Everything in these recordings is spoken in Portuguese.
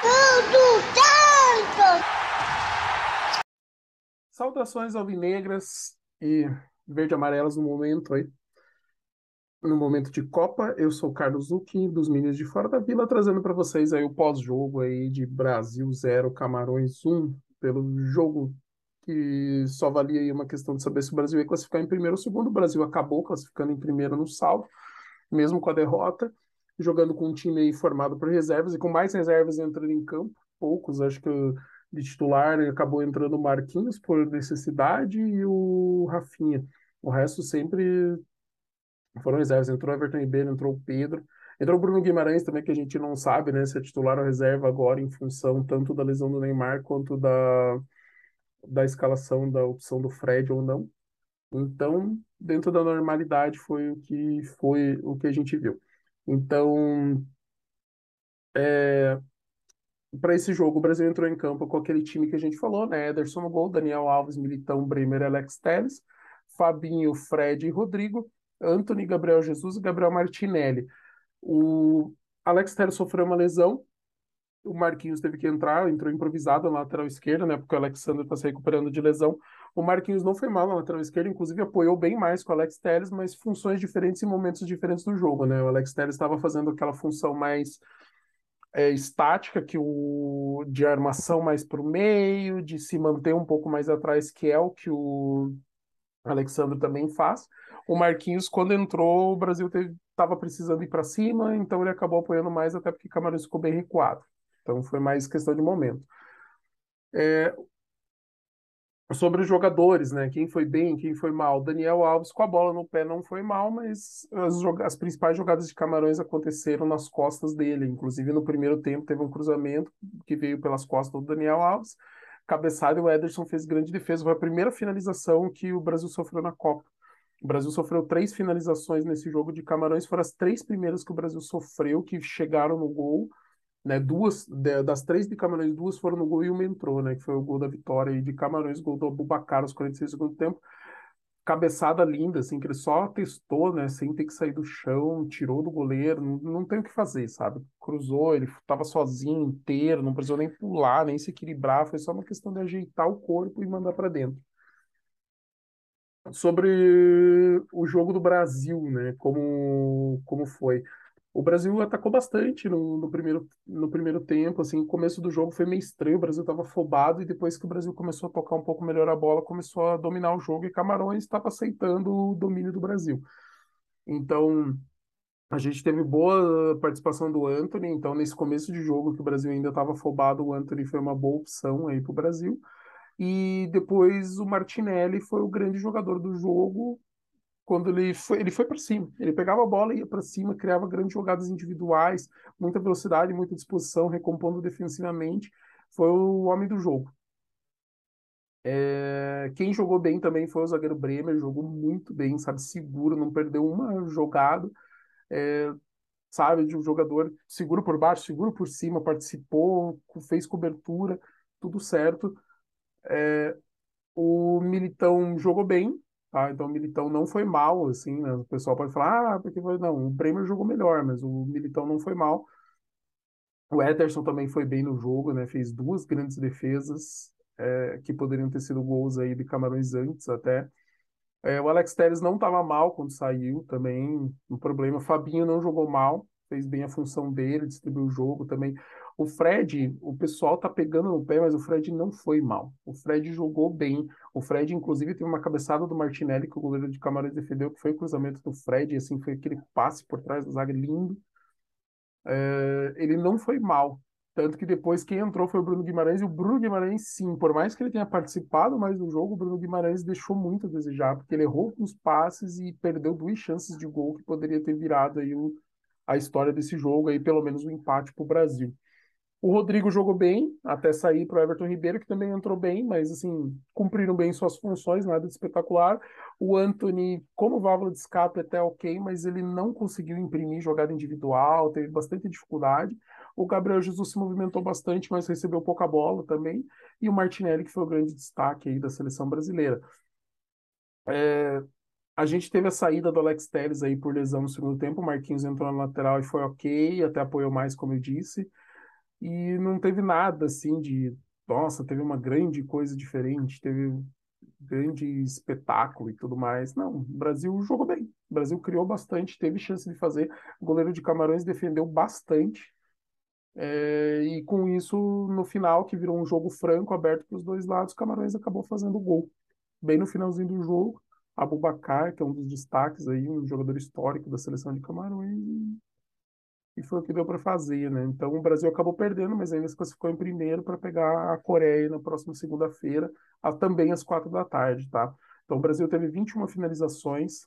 Tudo tanto! Saudações alvinegras e verde-amarelas no momento aí. No momento de Copa, eu sou Carlos Zucchi, dos Meninos de Fora da Vila, trazendo para vocês aí o pós-jogo aí de Brasil 0, Camarões 1, pelo jogo que só valia aí uma questão de saber se o Brasil ia classificar em primeiro ou segundo. O Brasil acabou classificando em primeiro no saldo, mesmo com a derrota, jogando com um time aí formado por reservas e com mais reservas entrando em campo, poucos, acho que de titular acabou entrando o Marquinhos por necessidade e o Rafinha. O resto sempre foram reservas. Entrou o Everton Ribeiro, entrou o Pedro. Entrou o Bruno Guimarães também, que a gente não sabe né, se é titular ou reserva agora, em função tanto da lesão do Neymar quanto da, da escalação da opção do Fred ou não. Então, dentro da normalidade, foi o que foi o que a gente viu. Então, é, para esse jogo, o Brasil entrou em campo com aquele time que a gente falou, né? Ederson no gol, Daniel Alves, Militão, Bremer, Alex Telles, Fabinho, Fred e Rodrigo, Anthony, Gabriel Jesus e Gabriel Martinelli. O Alex Telles sofreu uma lesão, o Marquinhos teve que entrar, entrou improvisado na lateral esquerda, né? Porque o Alexandre está se recuperando de lesão. O Marquinhos não foi mal na lateral esquerda, inclusive apoiou bem mais com o Alex Telles, mas funções diferentes em momentos diferentes do jogo, né? O Alex Telles estava fazendo aquela função mais é, estática, que o de armação mais para o meio, de se manter um pouco mais atrás, que é o que o Alexandre também faz. O Marquinhos, quando entrou, o Brasil estava precisando ir para cima, então ele acabou apoiando mais, até porque Camarões ficou bem recuado. Então foi mais questão de momento. É, sobre os jogadores, né? Quem foi bem, quem foi mal. Daniel Alves com a bola no pé não foi mal, mas as, as, principais jogadas de Camarões aconteceram nas costas dele. Inclusive no primeiro tempo teve um cruzamento que veio pelas costas do Daniel Alves. Cabeçada e o Ederson fez grande defesa. Foi a primeira finalização que o Brasil sofreu na Copa. O Brasil sofreu três finalizações nesse jogo de Camarões, foram as três primeiras que o Brasil sofreu, que chegaram no gol né? Duas das três de Camarões, duas foram no gol e uma entrou, né? Que foi o gol da vitória aí de Camarões, gol do Abubacar aos 46 segundos tempo. Cabeçada linda, assim, que ele só testou, né? Sem ter que sair do chão, tirou do goleiro, não, não tem o que fazer, sabe? Cruzou, ele estava sozinho, inteiro, não precisou nem pular, nem se equilibrar, foi só uma questão de ajeitar o corpo e mandar para dentro sobre o jogo do Brasil, né? Como, como foi. O Brasil atacou bastante no, no, primeiro, no primeiro tempo, assim, o começo do jogo foi meio estranho, o Brasil estava afobado e depois que o Brasil começou a tocar um pouco melhor a bola, começou a dominar o jogo e Camarões estava aceitando o domínio do Brasil. Então, a gente teve boa participação do Anthony, então nesse começo de jogo que o Brasil ainda estava afobado, o Anthony foi uma boa opção aí para o Brasil. E depois o Martinelli foi o grande jogador do jogo, quando ele foi, ele foi para cima. Ele pegava a bola, ia para cima, criava grandes jogadas individuais, muita velocidade, muita disposição, recompondo defensivamente. Foi o homem do jogo. É, quem jogou bem também foi o zagueiro Bremer, jogou muito bem, sabe, seguro, não perdeu uma jogada, é, sabe, de um jogador seguro por baixo, seguro por cima, participou, fez cobertura, tudo certo. É, o Militão jogou bem, Tá? Então o Militão não foi mal, assim, né? O pessoal pode falar, ah, porque foi. Não, o Bremer jogou melhor, mas o Militão não foi mal. O Ederson também foi bem no jogo, né? Fez duas grandes defesas é, que poderiam ter sido gols aí de Camarões antes até. É, o Alex Telles não estava mal quando saiu também, um problema. O Fabinho não jogou mal, fez bem a função dele, distribuiu o jogo também. O Fred, o pessoal tá pegando no pé, mas o Fred não foi mal. O Fred jogou bem. O Fred, inclusive, teve uma cabeçada do Martinelli que o goleiro de Camarões defendeu, que foi o cruzamento do Fred, assim, foi aquele passe por trás da zaga lindo. É, ele não foi mal. Tanto que depois quem entrou foi o Bruno Guimarães, e o Bruno Guimarães, sim, por mais que ele tenha participado mais do jogo, o Bruno Guimarães deixou muito a desejar, porque ele errou os passes e perdeu duas chances de gol que poderia ter virado aí o, a história desse jogo, aí pelo menos o um empate para o Brasil. O Rodrigo jogou bem, até sair para o Everton Ribeiro, que também entrou bem, mas assim, cumpriram bem suas funções, nada de espetacular. O Anthony, como válvula de escape, até ok, mas ele não conseguiu imprimir jogada individual, teve bastante dificuldade. O Gabriel Jesus se movimentou bastante, mas recebeu pouca bola também. E o Martinelli, que foi o grande destaque aí da seleção brasileira. É, a gente teve a saída do Alex Telles aí por lesão no segundo tempo. O Marquinhos entrou na lateral e foi ok, até apoiou mais, como eu disse. e não teve nada assim de, nossa, teve uma grande coisa diferente, teve um grande espetáculo e tudo mais. Não, o Brasil jogou bem. O Brasil criou bastante, teve chance de fazer. O goleiro de Camarões defendeu bastante. É, e com isso, no final, que virou um jogo franco, aberto para os dois lados, Camarões acabou fazendo o gol. Bem no finalzinho do jogo, Abubacar, que é um dos destaques aí, um jogador histórico da seleção de Camarões, e foi o que deu para fazer, né? Então o Brasil acabou perdendo, mas ainda se classificou em primeiro para pegar a Coreia na próxima segunda-feira, também às quatro da tarde, tá? Então o Brasil teve 21 finalizações,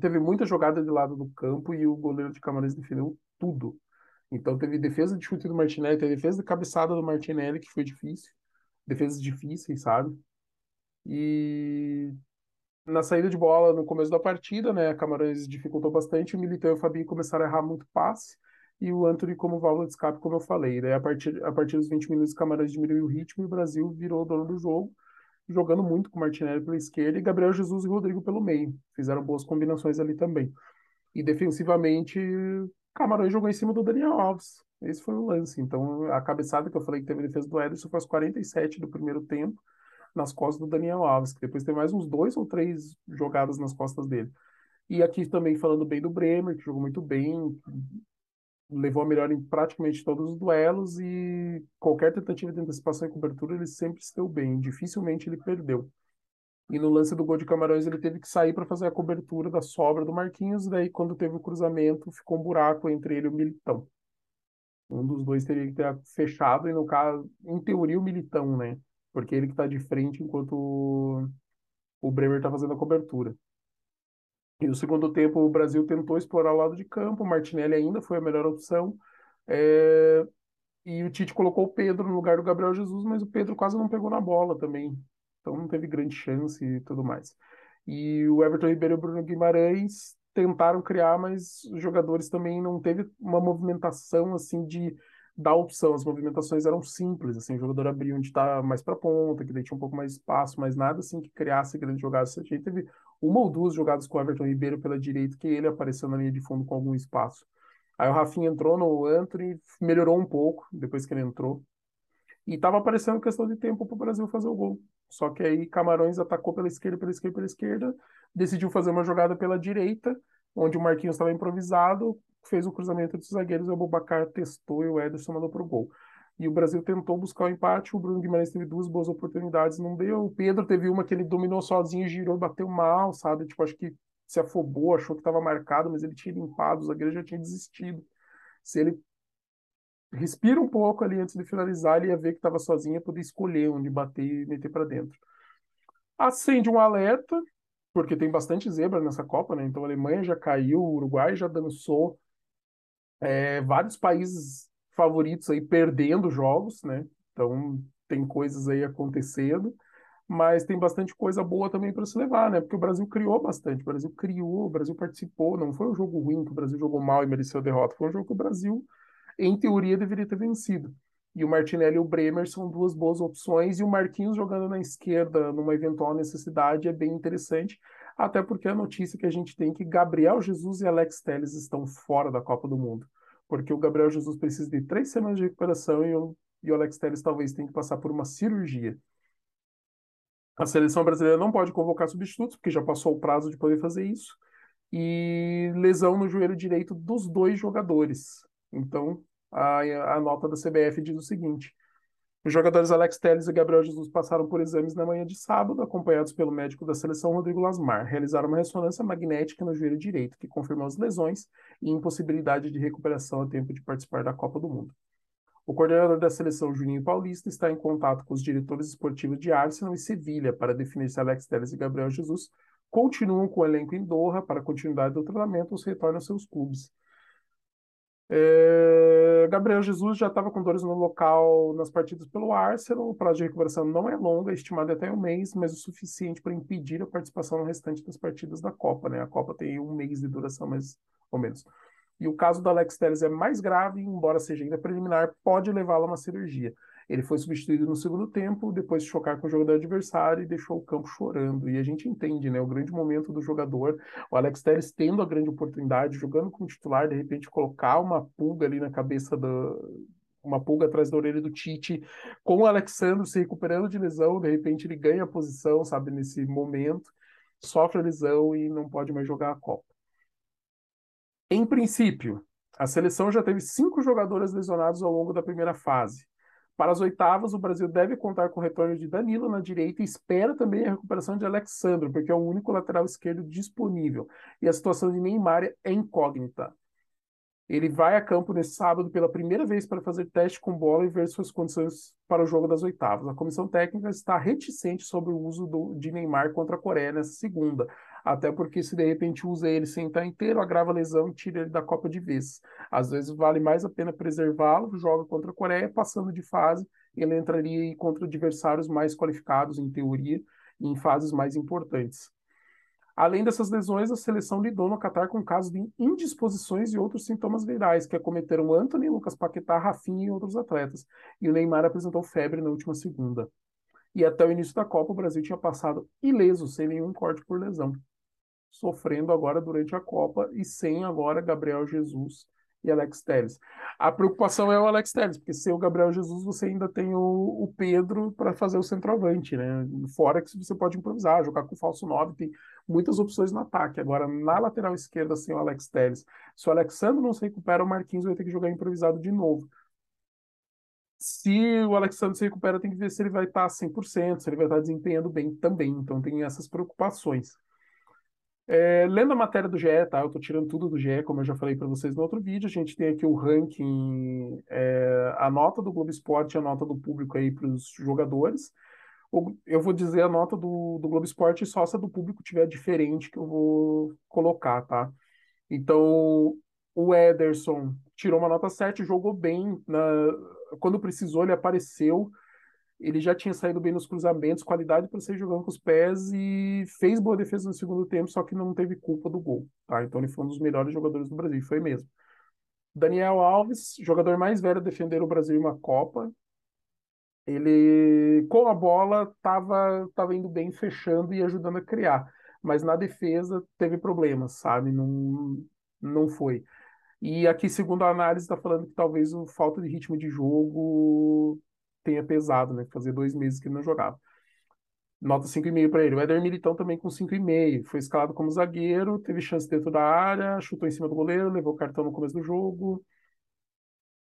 teve muita jogada de lado do campo e o goleiro de Camarões defendeu tudo. Então teve defesa de chute do Martinelli, teve defesa de cabeçada do Martinelli, que foi difícil. Defesas difíceis, sabe? E na saída de bola no começo da partida, né, a Camarões dificultou bastante, o Militão e o Fabinho começaram a errar muito passe, e o Anthony como válvula de escape, como eu falei. Daí, a partir, a partir dos 20 minutos, o Camarões diminuiu o ritmo e o Brasil virou o dono do jogo, jogando muito com o Martinelli pela esquerda e Gabriel Jesus e Rodrigo pelo meio. Fizeram boas combinações ali também. E defensivamente, Camarões jogou em cima do Daniel Alves. Esse foi o lance. Então, a cabeçada que eu falei que teve defesa do Ederson foi aos 47 do primeiro tempo nas costas do Daniel Alves, que depois tem mais uns dois ou três jogadas nas costas dele. E aqui também falando bem do Bremer, que jogou muito bem, levou a melhor em praticamente todos os duelos e qualquer tentativa de antecipação e cobertura ele sempre se deu bem, dificilmente ele perdeu. E no lance do gol de Camarões ele teve que sair para fazer a cobertura da sobra do Marquinhos, daí quando teve o cruzamento ficou um buraco entre ele e o Militão. Um dos dois teria que ter fechado e no caso, em teoria o Militão, né? Porque ele que está de frente enquanto o, o Bremer está fazendo a cobertura. E no segundo tempo, o Brasil tentou explorar o lado de campo, o Martinelli ainda foi a melhor opção, é... e o Tite colocou o Pedro no lugar do Gabriel Jesus, mas o Pedro quase não pegou na bola também, então não teve grande chance e tudo mais. E o Everton Ribeiro e o Bruno Guimarães tentaram criar, mas os jogadores também não teve uma movimentação assim de da opção. As movimentações eram simples, assim, o jogador abria onde está mais para ponta, que tinha um pouco mais espaço, mas nada assim que criasse grandes jogadas. A gente teve uma ou duas jogadas com o Everton Ribeiro pela direita, que ele apareceu na linha de fundo com algum espaço. Aí o Rafinha entrou no Anthony, melhorou um pouco depois que ele entrou. E estava aparecendo questão de tempo para o Brasil fazer o gol. Só que aí Camarões atacou pela esquerda, pela esquerda, pela esquerda, decidiu fazer uma jogada pela direita, onde o Marquinhos estava improvisado, fez o cruzamento dos zagueiros, o Abubacar testou e o Ederson mandou pro gol. E o Brasil tentou buscar o empate, o Bruno Guimarães teve duas boas oportunidades, não deu. O Pedro teve uma que ele dominou sozinho, girou, bateu mal, sabe? Tipo, acho que se afobou, achou que estava marcado, mas ele tinha limpado, o zagueiro já tinha desistido. Se ele respira um pouco ali antes de finalizar, ele ia ver que estava sozinho, ia poder escolher onde bater e meter para dentro. Acende um alerta, porque tem bastante zebra nessa Copa, né? Então a Alemanha já caiu, o Uruguai já dançou, é, vários países favoritos aí perdendo jogos, né? Então tem coisas aí acontecendo, mas tem bastante coisa boa também para se levar, né? Porque o Brasil criou bastante, o Brasil criou, o Brasil participou, não foi um jogo ruim que o Brasil jogou mal e mereceu a derrota, foi um jogo que o Brasil, em teoria, deveria ter vencido. E o Martinelli e o Bremer são duas boas opções, e o Marquinhos jogando na esquerda numa eventual necessidade é bem interessante, até porque a notícia que a gente tem é que Gabriel Jesus e Alex Telles estão fora da Copa do Mundo, porque o Gabriel Jesus precisa de três semanas de recuperação e o, e o Alex Telles talvez tenha que passar por uma cirurgia. A seleção brasileira não pode convocar substitutos, porque já passou o prazo de poder fazer isso, e lesão no joelho direito dos dois jogadores. Então, a, a nota da CBF diz o seguinte: os jogadores Alex Telles e Gabriel Jesus passaram por exames na manhã de sábado, acompanhados pelo médico da seleção Rodrigo Lasmar. Realizaram uma ressonância magnética no joelho direito, que confirmou as lesões e impossibilidade de recuperação a tempo de participar da Copa do Mundo. O coordenador da seleção, Juninho Paulista, está em contato com os diretores esportivos de Arsenal e Sevilha para definir se Alex Telles e Gabriel Jesus continuam com o elenco em Doha para continuidade do treinamento ou se retornam aos seus clubes. É, Gabriel Jesus já estava com dores no local nas partidas pelo Arsenal. O prazo de recuperação não é longo, é estimado até um mês, mas o suficiente para impedir a participação no restante das partidas da Copa. Né? A Copa tem um mês de duração, mais ou menos. E o caso do Alex Telles é mais grave, embora seja ainda preliminar, pode levá-lo a uma cirurgia. Ele foi substituído no segundo tempo, depois de chocar com o jogador adversário e deixou o campo chorando. E a gente entende, né? O grande momento do jogador, o Alex Telles tendo a grande oportunidade, jogando como titular, de repente colocar uma pulga ali na cabeça do, uma pulga atrás da orelha do Tite, com o Alexandre se recuperando de lesão, de repente ele ganha a posição, sabe, nesse momento, sofre a lesão e não pode mais jogar a Copa. Em princípio, a seleção já teve cinco jogadores lesionados ao longo da primeira fase. Para as oitavas, o Brasil deve contar com o retorno de Danilo na direita e espera também a recuperação de Alexandre, porque é o único lateral esquerdo disponível. E a situação de Neymar é incógnita. Ele vai a campo nesse sábado pela primeira vez para fazer teste com bola e ver suas condições para o jogo das oitavas. A comissão técnica está reticente sobre o uso do, de Neymar contra a Coreia nessa segunda, até porque se de repente usa ele sem estar inteiro, agrava a lesão e tira ele da Copa de vez. Às vezes vale mais a pena preservá-lo, joga contra a Coreia, passando de fase, ele entraria contra adversários mais qualificados, em teoria, em fases mais importantes. Além dessas lesões, a seleção lidou no Catar com casos de indisposições e outros sintomas virais que acometeram Anthony, Lucas Paquetá, Rafinha e outros atletas. E o Neymar apresentou febre na última segunda. E até o início da Copa, o Brasil tinha passado ileso, sem nenhum corte por lesão. Sofrendo agora durante a Copa e sem agora Gabriel Jesus e Alex Telles. A preocupação é o Alex Telles, porque sem o Gabriel Jesus você ainda tem o, o Pedro para fazer o centroavante, né? Fora que você pode improvisar, jogar com falso 9, tem muitas opções no ataque. Agora, na lateral esquerda, sem o Alex Telles, se o Alexandre não se recupera, o Marquinhos vai ter que jogar improvisado de novo. Se o Alexandre se recupera, tem que ver se ele vai estar 100%, se ele vai estar desempenhando bem também. Então, tem essas preocupações. É, lendo a matéria do GE, tá? Eu estou tirando tudo do GE, como eu já falei para vocês no outro vídeo. A gente tem aqui o ranking, é, a nota do Globo Esporte a nota do público aí para os jogadores. Eu vou dizer a nota do, do Globo Esporte só se a do público tiver diferente que eu vou colocar, tá? Então, o Ederson tirou uma nota 7, jogou bem. Na... Quando precisou, ele apareceu ele já tinha saído bem nos cruzamentos, qualidade para sair jogando com os pés e fez boa defesa no segundo tempo, só que não teve culpa do gol, tá? Então ele foi um dos melhores jogadores do Brasil, foi mesmo. Daniel Alves, jogador mais velho a defender o Brasil em uma Copa. Ele, com a bola, estava tava indo bem, fechando e ajudando a criar. Mas na defesa teve problemas, sabe? Não, não foi. E aqui, segundo a análise, está falando que talvez o falta de ritmo de jogo tenha pesado, né? Fazia dois meses que ele não jogava. Nota 5,5 para ele. O Éder Militão também com 5,5. Foi escalado como zagueiro, teve chance dentro da área, chutou em cima do goleiro, levou cartão no começo do jogo.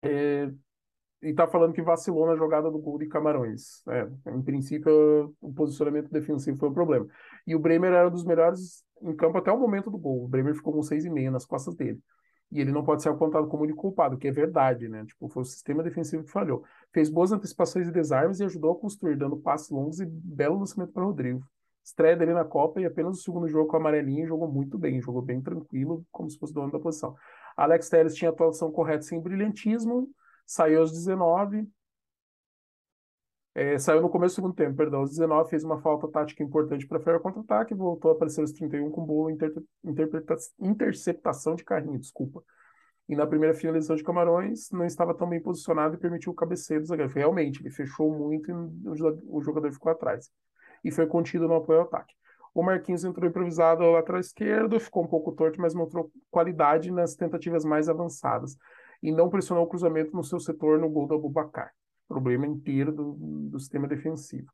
É... E tá falando que vacilou na jogada do gol de Camarões. É, em princípio, o posicionamento defensivo foi o problema. E o Bremer era um dos melhores em campo até o momento do gol. O Bremer ficou com 6,5 nas costas dele e ele não pode ser apontado como único culpado, que é verdade, né? Tipo, foi o sistema defensivo que falhou. Fez boas antecipações e desarmes e ajudou a construir, dando passos longos e belo lançamento para Rodrigo. Estreia dele na Copa e apenas o segundo jogo com a amarelinha jogou muito bem, jogou bem tranquilo, como se fosse dono da posição. Alex Telles tinha atuação correta sem brilhantismo, saiu aos 19, é, saiu no começo do segundo tempo, perdão. Aos 19 fez uma falta tática importante para frear o contra-ataque, voltou a aparecer aos 31 com boa inter interceptação de carrinho, desculpa. E na primeira finalização de Camarões, não estava tão bem posicionado e permitiu o cabeceio do zagueiro. Realmente, ele fechou muito e o jogador ficou atrás. E foi contido no apoio ao ataque. O Marquinhos entrou improvisado ao lateral esquerdo, ficou um pouco torto, mas mostrou qualidade nas tentativas mais avançadas. E não pressionou o cruzamento no seu setor no gol do Abubacar problema inteiro do, do sistema defensivo.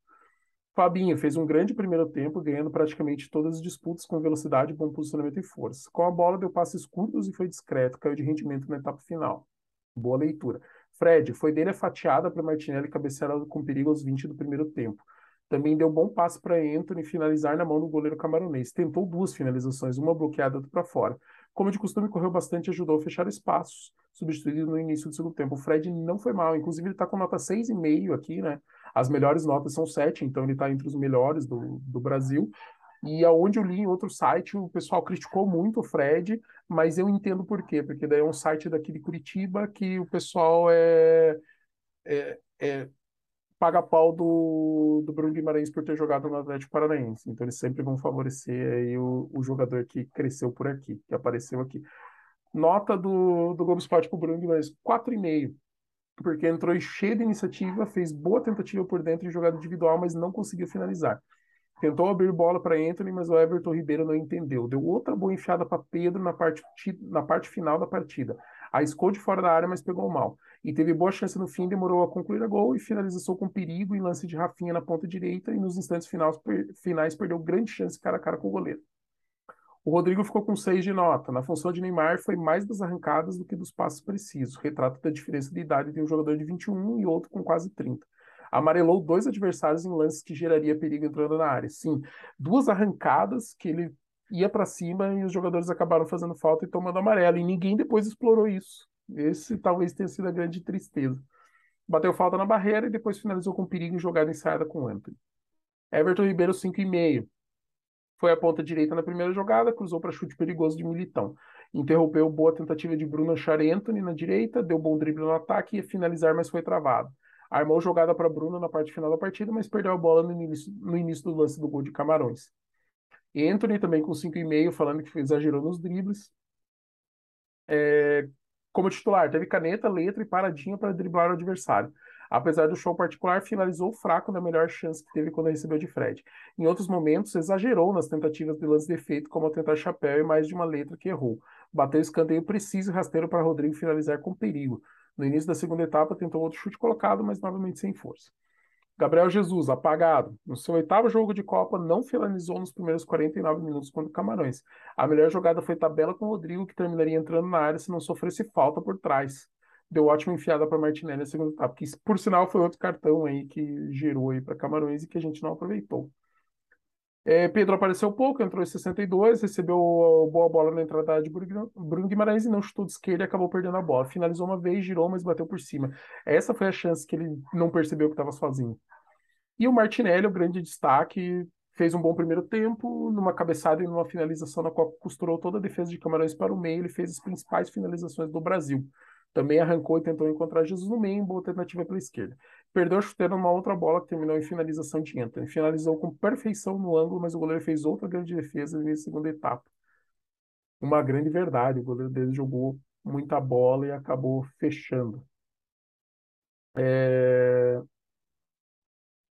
Fabinho fez um grande primeiro tempo, ganhando praticamente todas as disputas com velocidade, bom posicionamento e força. Com a bola, deu passes curtos e foi discreto, caiu de rendimento na etapa final. Boa leitura. Fred, foi dele a fatiada para Martinelli cabecear com perigo aos 20 do primeiro tempo. Também deu bom passe para Anthony finalizar na mão do goleiro camaronês. Tentou duas finalizações, uma bloqueada outra para fora. Como de costume, correu bastante e ajudou a fechar espaços, substituído no início do segundo tempo. O Fred não foi mal, inclusive ele está com nota 6,5 aqui, né? As melhores notas são 7, então ele está entre os melhores do, do Brasil. E aonde eu li em outro site, o pessoal criticou muito o Fred, mas eu entendo por quê, porque daí é um site daqui de Curitiba que o pessoal é, é, é paga pau do, do Bruno Guimarães por ter jogado no Atlético Paranaense. Então eles sempre vão favorecer aí o, o jogador que cresceu por aqui, que apareceu aqui. Nota do, do Globo Esporte para o Bruno Guimarães, 4,5. Porque entrou cheio de iniciativa, fez boa tentativa por dentro em jogada individual, mas não conseguiu finalizar. Tentou abrir bola para Anthony, mas o Everton Ribeiro não entendeu. Deu outra boa enfiada para Pedro na parte, na parte final da partida. Arriscou de fora da área, mas pegou mal. E teve boa chance no fim, demorou a concluir a gol e finalizou com perigo em lance de Rafinha na ponta direita e nos instantes finais, finais perdeu grande chance cara a cara com o goleiro. O Rodrigo ficou com 6 de nota. Na função de Neymar, foi mais das arrancadas do que dos passos precisos. Retrato da diferença de idade de um jogador de 21 e outro com quase 30. Amarelou dois adversários em lances que geraria perigo entrando na área. Sim, duas arrancadas que ele ia para cima e os jogadores acabaram fazendo falta e tomando amarelo. E ninguém depois explorou isso. Esse talvez tenha sido a grande tristeza. Bateu falta na barreira e depois finalizou com perigo em jogada ensaiada com o Anthony. Everton Ribeiro, 5,5. Foi a ponta direita na primeira jogada, cruzou para chute perigoso de Militão. Interrompeu boa tentativa de Bruno achar Anthony na direita, deu bom drible no ataque e ia finalizar, mas foi travado. Armou jogada para Bruno na parte final da partida, mas perdeu a bola no início, no início do lance do gol de Camarões. Anthony também com 5,5, falando que exagerou nos dribles. É, como titular, teve caneta, letra e paradinha para driblar o adversário. Apesar do show particular, finalizou fraco na melhor chance que teve quando recebeu de Fred. Em outros momentos, exagerou nas tentativas de lance de efeito, como tentar chapéu e mais de uma letra que errou. Bateu escanteio preciso e rasteiro para Rodrigo finalizar com perigo. No início da segunda etapa, tentou outro chute colocado, mas novamente sem força. Gabriel Jesus, apagado. No seu oitavo jogo de Copa, não finalizou nos primeiros 49 minutos contra o Camarões. A melhor jogada foi tabela com o Rodrigo, que terminaria entrando na área se não sofresse falta por trás. Deu ótima enfiada para Martinelli na segunda etapa, que por sinal foi outro cartão aí que gerou aí para Camarões e que a gente não aproveitou. É, Pedro apareceu pouco, entrou em 62, recebeu boa bola na entrada de Bruno Guimarães e não chutou de esquerda e acabou perdendo a bola. Finalizou uma vez, girou, mas bateu por cima. Essa foi a chance que ele não percebeu que estava sozinho. E o Martinelli, o grande destaque, fez um bom primeiro tempo, numa cabeçada e numa finalização na qual costurou toda a defesa de Camarões para o meio, ele fez as principais finalizações do Brasil. Também arrancou e tentou encontrar Jesus no meio, boa tentativa pela esquerda. Perdeu a chuteira numa outra bola que terminou em finalização de Anthony. Finalizou com perfeição no ângulo, mas o goleiro fez outra grande defesa na segunda etapa. Uma grande verdade, o goleiro dele jogou muita bola e acabou fechando. É...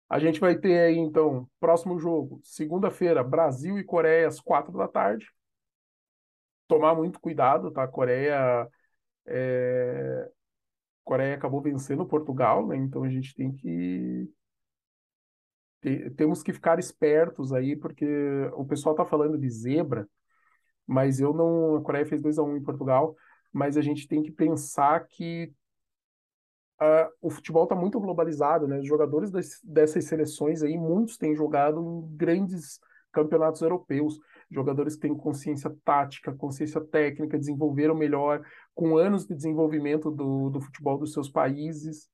A gente vai ter aí, então, próximo jogo, segunda-feira, Brasil e Coreia, às quatro da tarde. Tomar muito cuidado, tá? A Coreia é... Coreia acabou vencendo Portugal, né? Então a gente tem que temos que ficar espertos aí, porque o pessoal está falando de zebra, mas eu não. A Coreia fez 2 a 1 em Portugal, mas a gente tem que pensar que uh, o futebol está muito globalizado, né? Os jogadores das, dessas seleções aí, muitos têm jogado em grandes campeonatos europeus jogadores que têm consciência tática, consciência técnica, desenvolveram melhor, com anos de desenvolvimento do, do futebol dos seus países.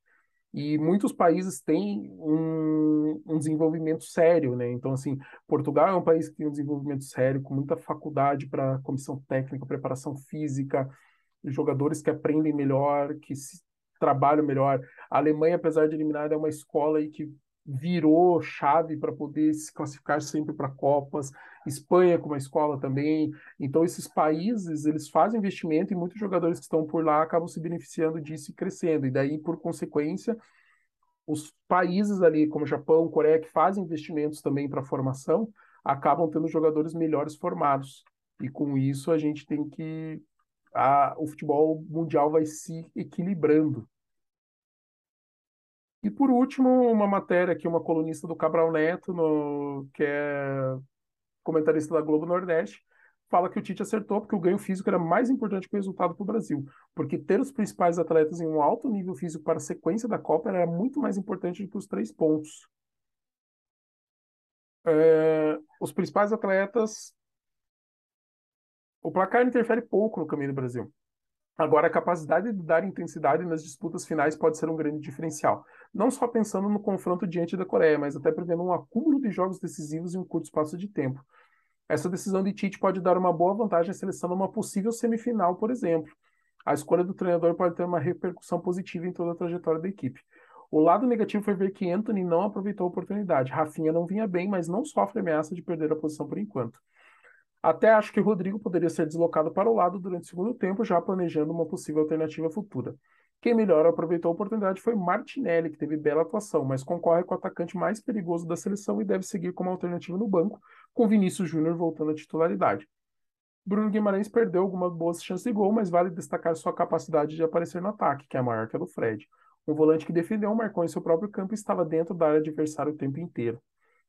E muitos países têm um, um desenvolvimento sério, né? Então, assim, Portugal é um país que tem um desenvolvimento sério, com muita faculdade para comissão técnica, preparação física, jogadores que aprendem melhor, que se trabalham melhor. A Alemanha, apesar de eliminada, é uma escola aí que virou chave para poder se classificar sempre para Copas. Espanha como uma escola também. Então esses países eles fazem investimento e muitos jogadores que estão por lá acabam se beneficiando disso e crescendo. E daí por consequência os países ali como Japão, Coreia que fazem investimentos também para formação acabam tendo jogadores melhores formados. E com isso a gente tem que a, o futebol mundial vai se equilibrando. E por último, uma matéria aqui, uma colunista do Cabral Neto, no, que é comentarista da Globo Nordeste, fala que o Tite acertou porque o ganho físico era mais importante que o resultado para o Brasil. Porque ter os principais atletas em um alto nível físico para a sequência da Copa era muito mais importante do que os três pontos. É, os principais atletas. O placar interfere pouco no caminho do Brasil. Agora, a capacidade de dar intensidade nas disputas finais pode ser um grande diferencial. Não só pensando no confronto diante da Coreia, mas até prevendo um acúmulo de jogos decisivos em um curto espaço de tempo. Essa decisão de Tite pode dar uma boa vantagem à seleção numa possível semifinal, por exemplo. A escolha do treinador pode ter uma repercussão positiva em toda a trajetória da equipe. O lado negativo foi ver que Anthony não aproveitou a oportunidade. Rafinha não vinha bem, mas não sofre ameaça de perder a posição por enquanto. Até acho que Rodrigo poderia ser deslocado para o lado durante o segundo tempo, já planejando uma possível alternativa futura. Quem melhor aproveitou a oportunidade foi Martinelli, que teve bela atuação, mas concorre com o atacante mais perigoso da seleção e deve seguir como alternativa no banco, com Vinícius Júnior voltando à titularidade. Bruno Guimarães perdeu algumas boas chances de gol, mas vale destacar sua capacidade de aparecer no ataque, que é maior que a do Fred. Um volante que defendeu, marcou em seu próprio campo e estava dentro da área adversária o tempo inteiro.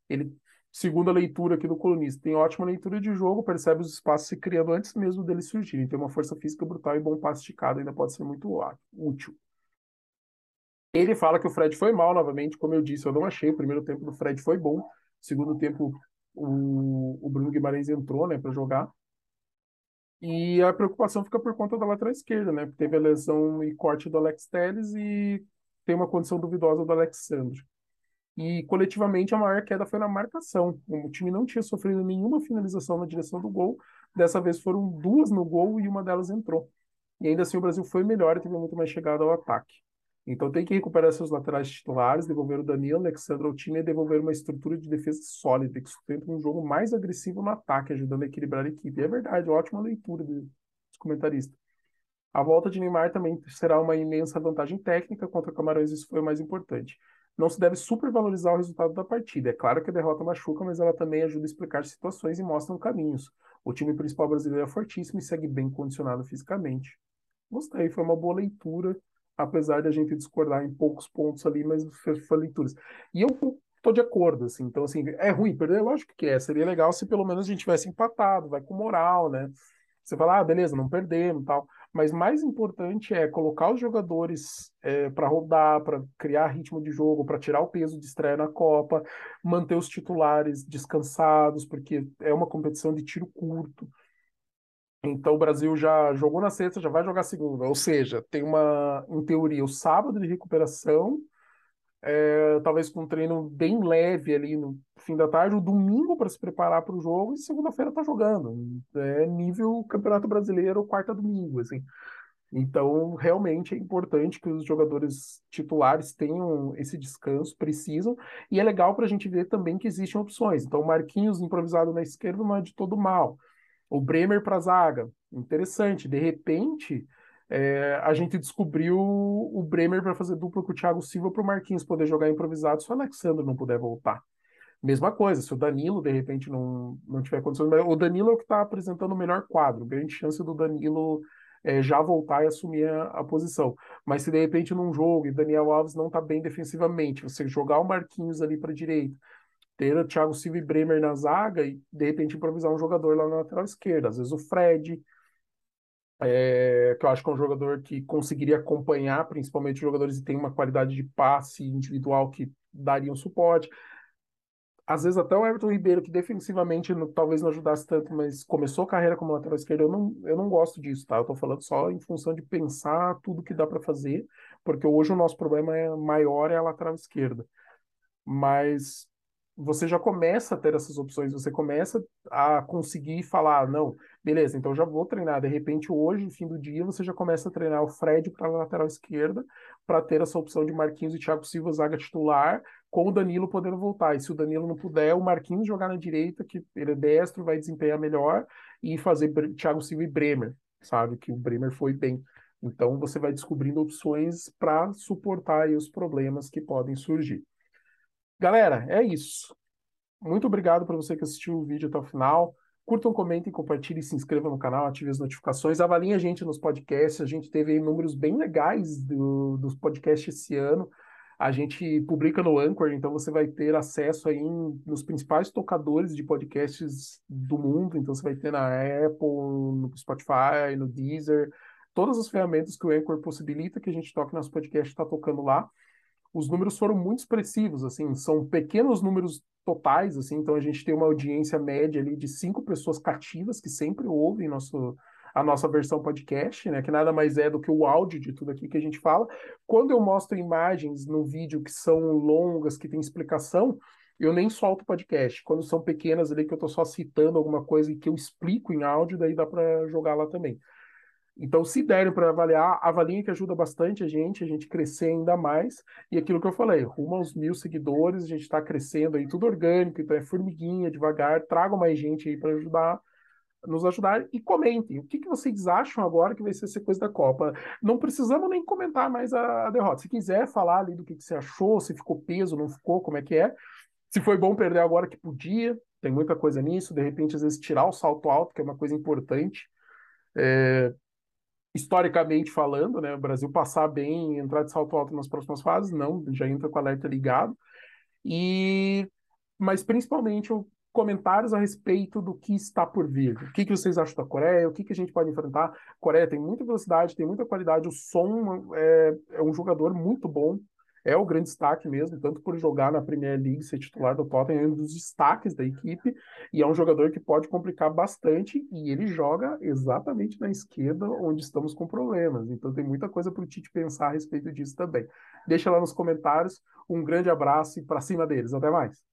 Ele, segundo a leitura aqui do colunista, tem ótima leitura de jogo, percebe os espaços se criando antes mesmo deles surgirem, tem uma força física brutal e bom passe esticado, ainda pode ser muito útil. Ele fala que o Fred foi mal novamente, como eu disse, eu não achei. O primeiro tempo do Fred foi bom. segundo tempo, o, o Bruno Guimarães entrou né, para jogar. E a preocupação fica por conta da lateral esquerda, né? Teve a lesão e corte do Alex Telles e tem uma condição duvidosa do Alexandre. E coletivamente a maior queda foi na marcação. O time não tinha sofrido nenhuma finalização na direção do gol. Dessa vez foram duas no gol e uma delas entrou. E ainda assim o Brasil foi melhor e teve muito mais chegada ao ataque. Então tem que recuperar seus laterais titulares, devolver o Danilo, Alexandre ao time e devolver uma estrutura de defesa sólida que sustenta um jogo mais agressivo no ataque, ajudando a equilibrar a equipe. É verdade, ótima leitura dos comentaristas. A volta de Neymar também será uma imensa vantagem técnica contra Camarões, isso foi o mais importante. Não se deve supervalorizar o resultado da partida. É claro que a derrota machuca, mas ela também ajuda a explicar situações e mostra caminhos. O time principal brasileiro é fortíssimo e segue bem condicionado fisicamente. Gostei, foi uma boa leitura apesar de a gente discordar em poucos pontos ali, mas foi leituras. E eu tô de acordo, assim, então, assim, é ruim perder? Lógico que é, seria legal se pelo menos a gente tivesse empatado, vai com moral, né? Você fala, ah, beleza, não perdemos tal, mas mais importante é colocar os jogadores é, para rodar, para criar ritmo de jogo, para tirar o peso de estreia na Copa, manter os titulares descansados, porque é uma competição de tiro curto. Então o Brasil já jogou na sexta, já vai jogar segunda. Ou seja, tem uma, em teoria, o sábado de recuperação, é, talvez com um treino bem leve ali no fim da tarde, o domingo para se preparar para o jogo e segunda-feira tá jogando. É nível Campeonato Brasileiro, quarta domingo, assim. Então, realmente é importante que os jogadores titulares tenham esse descanso, precisam, e é legal para a gente ver também que existem opções. Então, Marquinhos improvisado na esquerda não é de todo mal. O Bremer para zaga, interessante. De repente, é, a gente descobriu o Bremer para fazer dupla com o Thiago Silva para o Marquinhos poder jogar improvisado se o Alexandre não puder voltar. Mesma coisa, se o Danilo de repente não, não tiver condições, o Danilo é o que está apresentando o melhor quadro, grande chance do Danilo é, já voltar e assumir a, a, posição. Mas se de repente num jogo e Daniel Alves não está bem defensivamente, você jogar o Marquinhos ali para a direita, ter o Thiago Silva e Bremer na zaga e de repente improvisar um jogador lá na lateral esquerda. Às vezes o Fred, é, que eu acho que é um jogador que conseguiria acompanhar, principalmente jogadores que têm uma qualidade de passe individual que dariam suporte. Às vezes até o Everton Ribeiro, que defensivamente não, talvez não ajudasse tanto, mas começou a carreira como lateral esquerdo, eu não, eu não gosto disso, tá? Eu tô falando só em função de pensar tudo que dá para fazer, porque hoje o nosso problema é maior é a lateral esquerda. Mas você já começa a ter essas opções, você começa a conseguir falar, não, beleza, então já vou treinar. De repente, hoje, no fim do dia, você já começa a treinar o Fred para a lateral esquerda, para ter essa opção de Marquinhos e Thiago Silva, zaga titular, com o Danilo podendo voltar. E se o Danilo não puder, o Marquinhos jogar na direita, que ele é destro, vai desempenhar melhor, e fazer Thiago Silva e Bremer, sabe? Que o Bremer foi bem. Então, você vai descobrindo opções para suportar os problemas que podem surgir. Galera, é isso. Muito obrigado para você que assistiu o vídeo até o final. Curtam, comentem, compartilhem, se inscrevam no canal, ativem as notificações, avaliem a gente nos podcasts. A gente teve números bem legais do, dos podcasts esse ano. A gente publica no Anchor, então você vai ter acesso aí nos principais tocadores de podcasts do mundo. Então você vai ter na Apple, no Spotify, no Deezer, todas as ferramentas que o Anchor possibilita que a gente toque nosso podcast está tocando lá os números foram muito expressivos, assim, são pequenos números totais, assim, então a gente tem uma audiência média ali de cinco pessoas cativas que sempre ouvem nosso, a nossa versão podcast, né, que nada mais é do que o áudio de tudo aqui que a gente fala. Quando eu mostro imagens no vídeo que são longas, que tem explicação, eu nem solto podcast. Quando são pequenas ali que eu estou só citando alguma coisa e que eu explico em áudio, daí dá para jogar lá também. Então, se derem para avaliar, avaliem que ajuda bastante a gente, a gente crescer ainda mais. E aquilo que eu falei, rumo aos mil seguidores, a gente está crescendo aí, tudo orgânico, então é formiguinha, devagar. Tragam mais gente aí para ajudar, nos ajudar e comentem. O que, que vocês acham agora que vai ser essa coisa da Copa? Não precisamos nem comentar mais a, a derrota. Se quiser falar ali do que, que você achou, se ficou peso, não ficou, como é que é. Se foi bom perder agora que podia, tem muita coisa nisso. De repente, às vezes, tirar o salto alto, que é uma coisa importante. É, historicamente falando, né? O Brasil passar bem, entrar de salto alto nas próximas fases, não, já entra com alerta ligado. E mas principalmente o comentários a respeito do que está por vir. O que, que vocês acham da Coreia? O que, que a gente pode enfrentar? A Coreia tem muita velocidade, tem muita qualidade. O Som é, é um jogador muito bom é o grande destaque mesmo, tanto por jogar na Premier League, ser titular do Tottenham, é um dos destaques da equipe, e é um jogador que pode complicar bastante, e ele joga exatamente na esquerda, onde estamos com problemas. Então tem muita coisa para o Tite pensar a respeito disso também. Deixa lá nos comentários. Um grande abraço e para cima deles. Até mais.